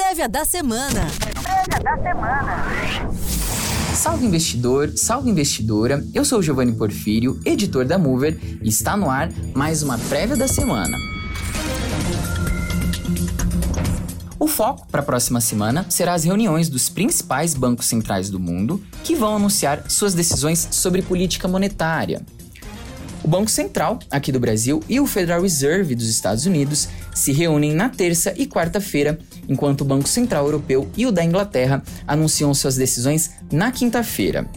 Prévia da semana. Prévia da semana. Salve investidor, salve investidora. Eu sou Giovanni Porfírio, editor da Mover, e está no ar mais uma prévia da semana. O foco para a próxima semana será as reuniões dos principais bancos centrais do mundo, que vão anunciar suas decisões sobre política monetária. O Banco Central, aqui do Brasil, e o Federal Reserve dos Estados Unidos se reúnem na terça e quarta-feira, enquanto o Banco Central Europeu e o da Inglaterra anunciam suas decisões na quinta-feira.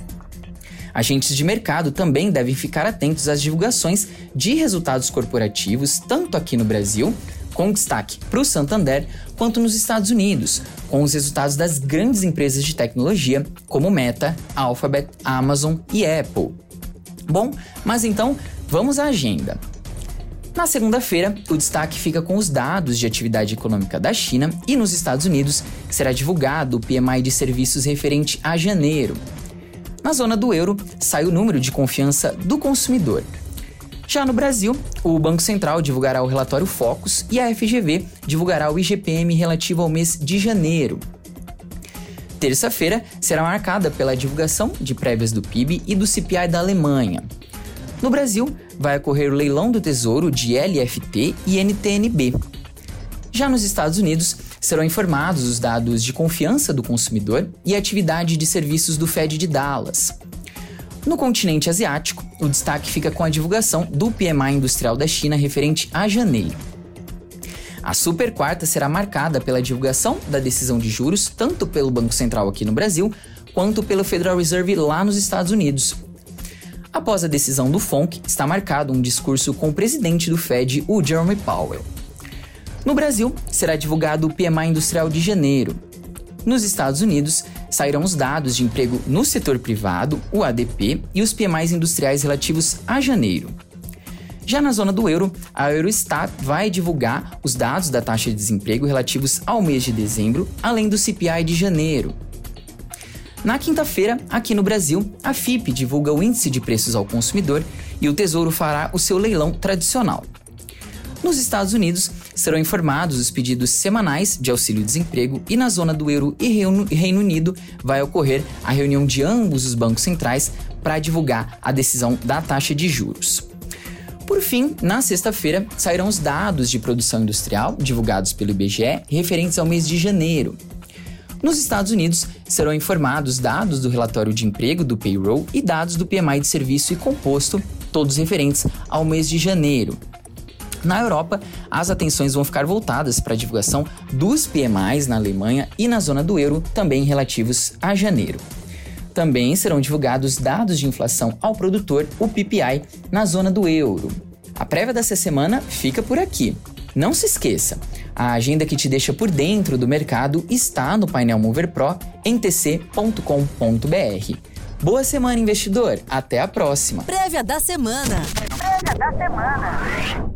Agentes de mercado também devem ficar atentos às divulgações de resultados corporativos, tanto aqui no Brasil, com destaque para o Santander, quanto nos Estados Unidos, com os resultados das grandes empresas de tecnologia como Meta, Alphabet, Amazon e Apple. Bom, mas então Vamos à agenda. Na segunda-feira, o destaque fica com os dados de atividade econômica da China e nos Estados Unidos, será divulgado o PMI de serviços referente a janeiro. Na zona do euro, sai o número de confiança do consumidor. Já no Brasil, o Banco Central divulgará o relatório Focus e a FGV divulgará o IGPM relativo ao mês de janeiro. Terça-feira será marcada pela divulgação de prévias do PIB e do CPI da Alemanha. No Brasil, vai ocorrer o leilão do Tesouro de LFT e NTNB. Já nos Estados Unidos, serão informados os dados de confiança do consumidor e atividade de serviços do Fed de Dallas. No continente asiático, o destaque fica com a divulgação do PMI industrial da China referente a janeiro. A super quarta será marcada pela divulgação da decisão de juros tanto pelo Banco Central aqui no Brasil quanto pelo Federal Reserve lá nos Estados Unidos, Após a decisão do FONC, está marcado um discurso com o presidente do Fed, o Jeremy Powell. No Brasil, será divulgado o PMI industrial de janeiro. Nos Estados Unidos, sairão os dados de emprego no setor privado, o ADP, e os PMIs industriais relativos a janeiro. Já na zona do euro, a Eurostat vai divulgar os dados da taxa de desemprego relativos ao mês de dezembro, além do CPI de janeiro. Na quinta-feira, aqui no Brasil, a FIP divulga o índice de preços ao consumidor e o Tesouro fará o seu leilão tradicional. Nos Estados Unidos, serão informados os pedidos semanais de auxílio-desemprego e na zona do euro e Reino Unido vai ocorrer a reunião de ambos os bancos centrais para divulgar a decisão da taxa de juros. Por fim, na sexta-feira, sairão os dados de produção industrial divulgados pelo IBGE referentes ao mês de janeiro. Nos Estados Unidos, serão informados dados do relatório de emprego do payroll e dados do PMI de serviço e composto, todos referentes ao mês de janeiro. Na Europa, as atenções vão ficar voltadas para a divulgação dos PMIs na Alemanha e na zona do euro, também relativos a janeiro. Também serão divulgados dados de inflação ao produtor, o PPI, na zona do euro. A prévia dessa semana fica por aqui. Não se esqueça, a agenda que te deixa por dentro do mercado está no painel Mover Pro em tc.com.br. Boa semana, investidor. Até a próxima. Prévia da semana. Prévia da semana.